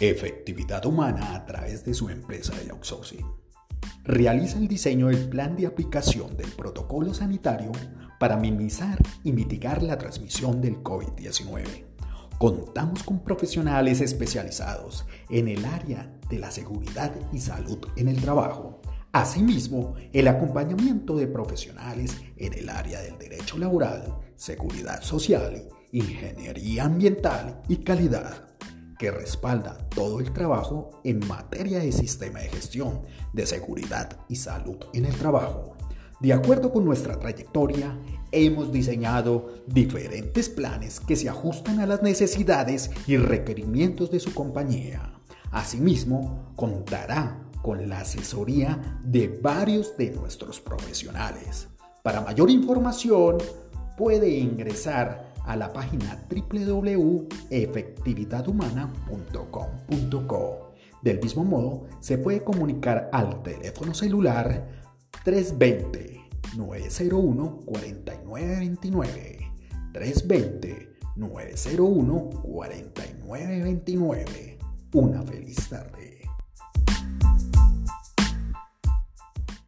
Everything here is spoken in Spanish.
Efectividad humana a través de su empresa de outsourcing. Realiza el diseño del plan de aplicación del protocolo sanitario para minimizar y mitigar la transmisión del COVID-19. Contamos con profesionales especializados en el área de la seguridad y salud en el trabajo. Asimismo, el acompañamiento de profesionales en el área del derecho laboral, seguridad social, ingeniería ambiental y calidad que respalda todo el trabajo en materia de sistema de gestión de seguridad y salud en el trabajo. De acuerdo con nuestra trayectoria, hemos diseñado diferentes planes que se ajustan a las necesidades y requerimientos de su compañía. Asimismo, contará con la asesoría de varios de nuestros profesionales. Para mayor información, puede ingresar a la página www.efectividadhumana.com.co. Del mismo modo, se puede comunicar al teléfono celular 320-901-4929. 320-901-4929. Una feliz tarde.